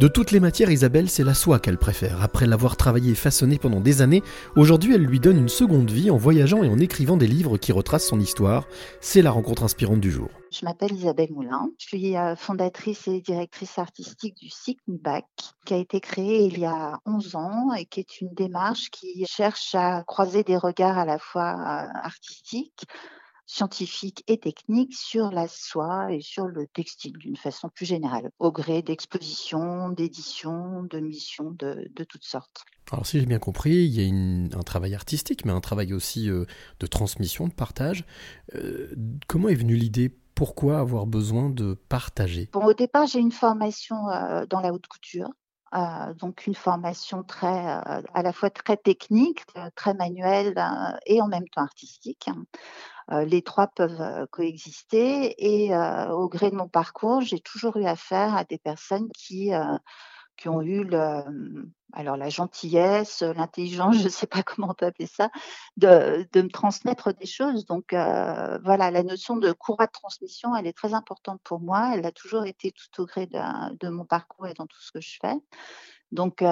De toutes les matières, Isabelle, c'est la soie qu'elle préfère. Après l'avoir travaillée et façonnée pendant des années, aujourd'hui elle lui donne une seconde vie en voyageant et en écrivant des livres qui retracent son histoire. C'est la rencontre inspirante du jour. Je m'appelle Isabelle Moulin. Je suis euh, fondatrice et directrice artistique du SICMIBAC, qui a été créé il y a 11 ans et qui est une démarche qui cherche à croiser des regards à la fois euh, artistiques, scientifique et technique sur la soie et sur le textile d'une façon plus générale, au gré d'expositions, d'éditions, de missions de, toutes sortes. Alors si j'ai bien compris, il y a un travail artistique, mais un travail aussi euh, de transmission, de partage. Euh, comment est venue l'idée? Pourquoi avoir besoin de partager? Bon, Au départ, j'ai une formation euh, dans la haute couture. Donc une formation très, à la fois très technique, très manuelle et en même temps artistique les trois peuvent coexister. Et au gré de mon parcours, j'ai toujours eu affaire à des personnes qui, qui ont eu le, alors la gentillesse, l'intelligence, je ne sais pas comment on peut appeler ça, de, de me transmettre des choses. Donc voilà, la notion de courroie de transmission, elle est très importante pour moi. Elle a toujours été tout au gré de, de mon parcours et dans tout ce que je fais. Donc,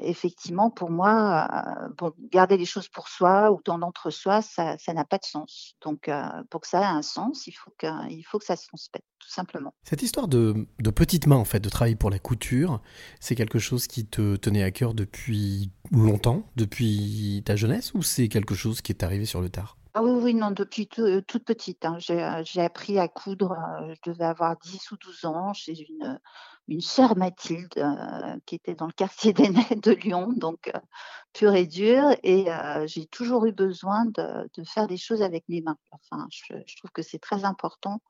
effectivement, pour moi, garder les choses pour soi ou dans l'entre-soi, ça n'a pas de sens. Donc, pour que ça ait un sens, il faut que, faut que ça se transmette, tout simplement. Cette histoire de, de petites mains, en fait, de travailler pour la couture, c'est quelque chose qui te tenait à cœur depuis longtemps, depuis ta jeunesse, ou c'est quelque chose qui est arrivé sur le tard? Ah oui, oui, non, depuis toute petite. Hein. J'ai appris à coudre, je devais avoir 10 ou 12 ans chez une, une sœur Mathilde euh, qui était dans le quartier des Nets de Lyon, donc euh, pur et dur. Et euh, j'ai toujours eu besoin de, faire des choses avec mes mains. Enfin, je, trouve que c'est très important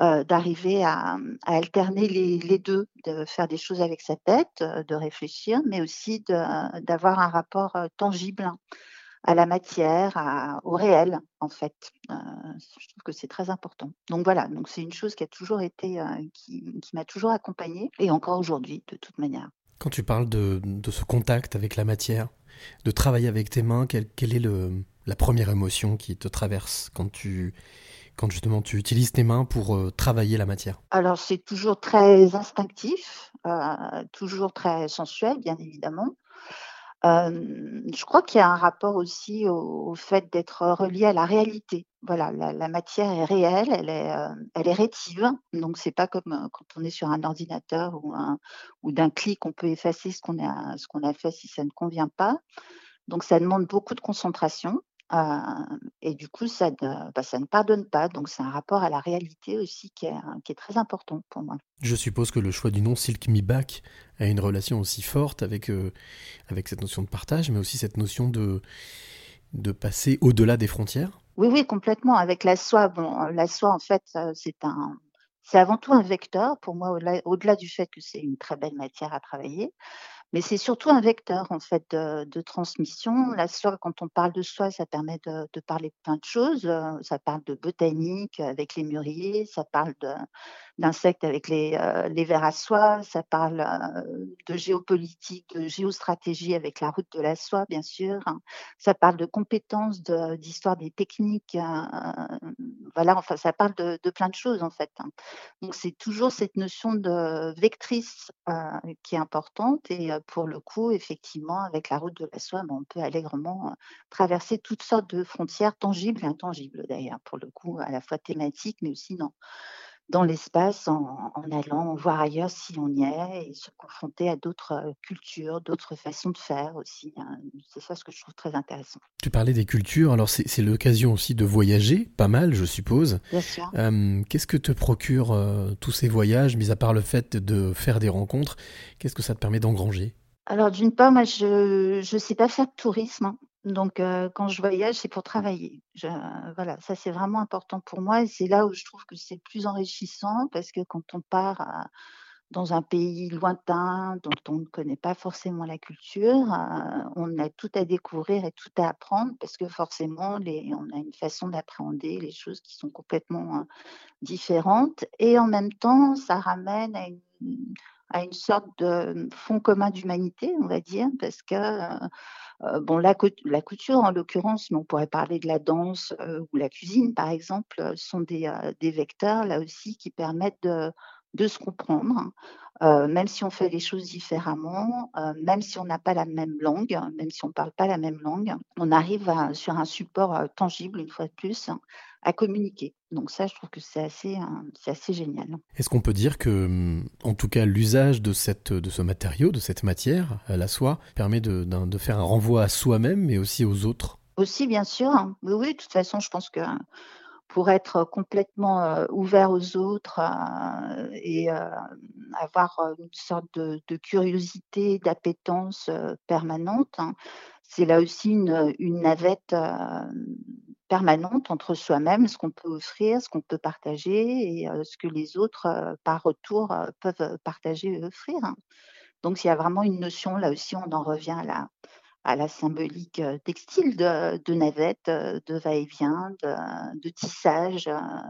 d'arriver à, alterner les, les, deux, de faire des choses avec sa tête, de réfléchir, mais aussi d'avoir un rapport tangible à la matière, au réel, en fait. Euh, je trouve que c'est très important. Donc voilà, donc c'est une chose qui a toujours été, euh, qui, m'a toujours accompagnée, et encore aujourd'hui, de toute manière. Quand tu parles de, ce contact avec la matière, de travailler avec tes mains, quelle, est le, la première émotion qui te traverse quand tu quand justement tu utilises tes mains pour euh, travailler la matière? Alors c'est toujours très instinctif, toujours très sensuel bien évidemment je crois qu'il y a un rapport aussi au, fait d'être relié à la réalité. Voilà, la, matière est réelle, elle est, elle est rétive. Donc c'est pas comme quand on est sur un ordinateur ou, d'un clic, on peut effacer ce qu'on a fait si ça ne convient pas. Donc ça demande beaucoup de concentration. Et du coup, ça ne, bah, ça ne pardonne pas. Donc, c'est un rapport à la réalité aussi qui est, qui est, très important pour moi. Je suppose que le choix du nom Silk Me Back a une relation aussi forte avec, avec cette notion de partage, mais aussi cette notion de, de passer au-delà des frontières? Oui, oui, complètement. Avec la soie, bon, la soie, en fait, c'est un, c'est avant tout un vecteur pour moi, au-delà du fait que c'est une très belle matière à travailler. Mais c'est surtout un vecteur en fait de, transmission. La soie, quand on parle de soie, ça permet de, parler de plein de choses. Euh, ça parle de botanique avec les mûriers, ça parle d'insectes avec les, euh, les vers à soie, ça parle euh, de géopolitique, de géostratégie avec la route de la soie, bien sûr. Ça parle de compétences, d'histoire des techniques. voilà, enfin, ça parle de, plein de choses en fait. Donc c'est toujours cette notion de vectrice qui est importante et pour le coup, effectivement, avec la route de la soie, ben, on peut allègrement traverser toutes sortes de frontières tangibles et intangibles d'ailleurs, pour le coup, à la fois thématiques, mais aussi dans, dans l'espace en, allant voir ailleurs si on y est et se confronter à d'autres cultures, d'autres façons de faire aussi. Hein. C'est ça ce que je trouve très intéressant. Tu parlais des cultures, alors c'est l'occasion aussi de voyager, pas mal je suppose. Bien sûr. qu'est-ce que te procurent tous ces voyages, mis à part le fait de faire des rencontres, qu'est-ce que ça te permet d'engranger? Alors d'une part, moi je ne sais pas faire de tourisme. Donc, quand je voyage, c'est pour travailler. voilà, ça c'est vraiment important pour moi et c'est là où je trouve que c'est plus enrichissant parce que quand on part dans un pays lointain dont on ne connaît pas forcément la culture, on a tout à découvrir et tout à apprendre parce que forcément, on a une façon d'appréhender les choses qui sont complètement différentes et en même temps, ça ramène à une, à une sorte de fond commun d'humanité, on va dire, parce que euh, bon, la, couture, en l'occurrence, mais on pourrait parler de la danse euh, ou la cuisine, par exemple, sont euh, des, vecteurs, là aussi, qui permettent de, de se comprendre, euh, même si on fait les choses différemment, euh, même si on n'a pas la même langue, même si on ne parle pas la même langue, on arrive sur un support euh, tangible, une fois de plus, à communiquer. Donc ça, je trouve que c'est assez, c'est assez génial. Est-ce qu'on peut dire que, hum, en tout cas, l'usage de, cette, de ce matériau, de cette matière, la soie, permet de, de faire un renvoi à soi-même, mais aussi aux autres? Aussi, bien sûr. Oui, oui, de toute façon, je pense que pour être complètement ouvert aux autres et avoir une sorte de, curiosité, d'appétence permanente. Hein. C'est là aussi une, navette permanente entre soi-même, ce qu'on peut offrir, ce qu'on peut partager et ce que les autres, par retour, peuvent partager et offrir. Hein. Donc il y a vraiment une notion, là aussi on en revient à la, à la symbolique textile de, de navette, de va-et-vient, de, tissage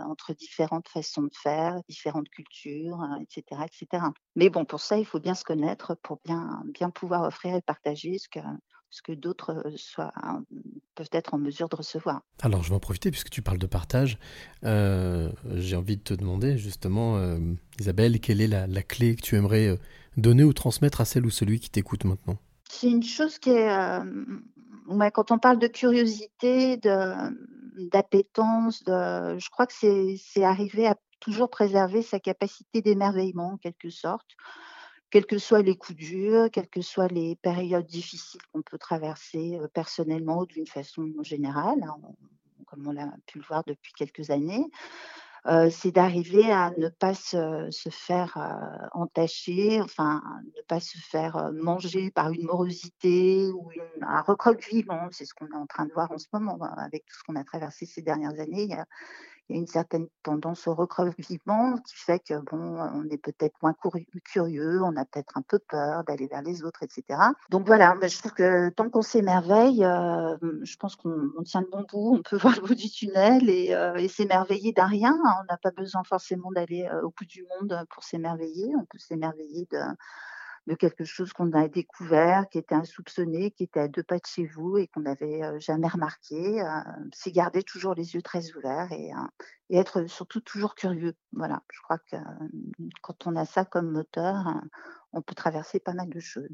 entre différentes façons de faire, différentes cultures, etc., etc. Mais bon, pour ça, il faut bien se connaître pour bien, pouvoir offrir et partager ce que, d'autres peuvent être en mesure de recevoir. Alors, je vais en profiter puisque tu parles de partage. J'ai envie de te demander justement, Isabelle, quelle est la, clé que tu aimerais donner ou transmettre à celle ou celui qui t'écoute maintenant? C'est une chose qui est, euh, quand on parle de curiosité, d'appétence, je crois que c'est arriver à toujours préserver sa capacité d'émerveillement en quelque sorte, quels que soient les coups durs, quelles que soient les périodes difficiles qu'on peut traverser euh, personnellement ou d'une façon générale, hein, comme on l'a pu le voir depuis quelques années c'est d'arriver à ne pas se, faire entacher, enfin, ne pas se faire manger par une morosité ou un recroquevillement. C'est ce qu'on est en train de voir en ce moment hein, avec tout ce qu'on a traversé ces dernières années. Il y a une certaine tendance au recroquevillement qui fait que bon, on est peut-être moins curieux, on a peut-être un peu peur d'aller vers les autres, etc. Donc voilà, je trouve que tant qu'on s'émerveille, euh, je pense qu'on tient le bon bout, on peut voir le bout du tunnel et, euh, s'émerveiller d'un rien. On n'a pas besoin forcément d'aller euh, au bout du monde pour s'émerveiller. On peut s'émerveiller de de quelque chose qu'on a découvert, qui était insoupçonné, qui était à deux pas de chez vous et qu'on n'avait jamais remarqué. c'est garder toujours les yeux très ouverts et, et, être surtout toujours curieux. Voilà, je crois que quand on a ça comme moteur, on peut traverser pas mal de choses.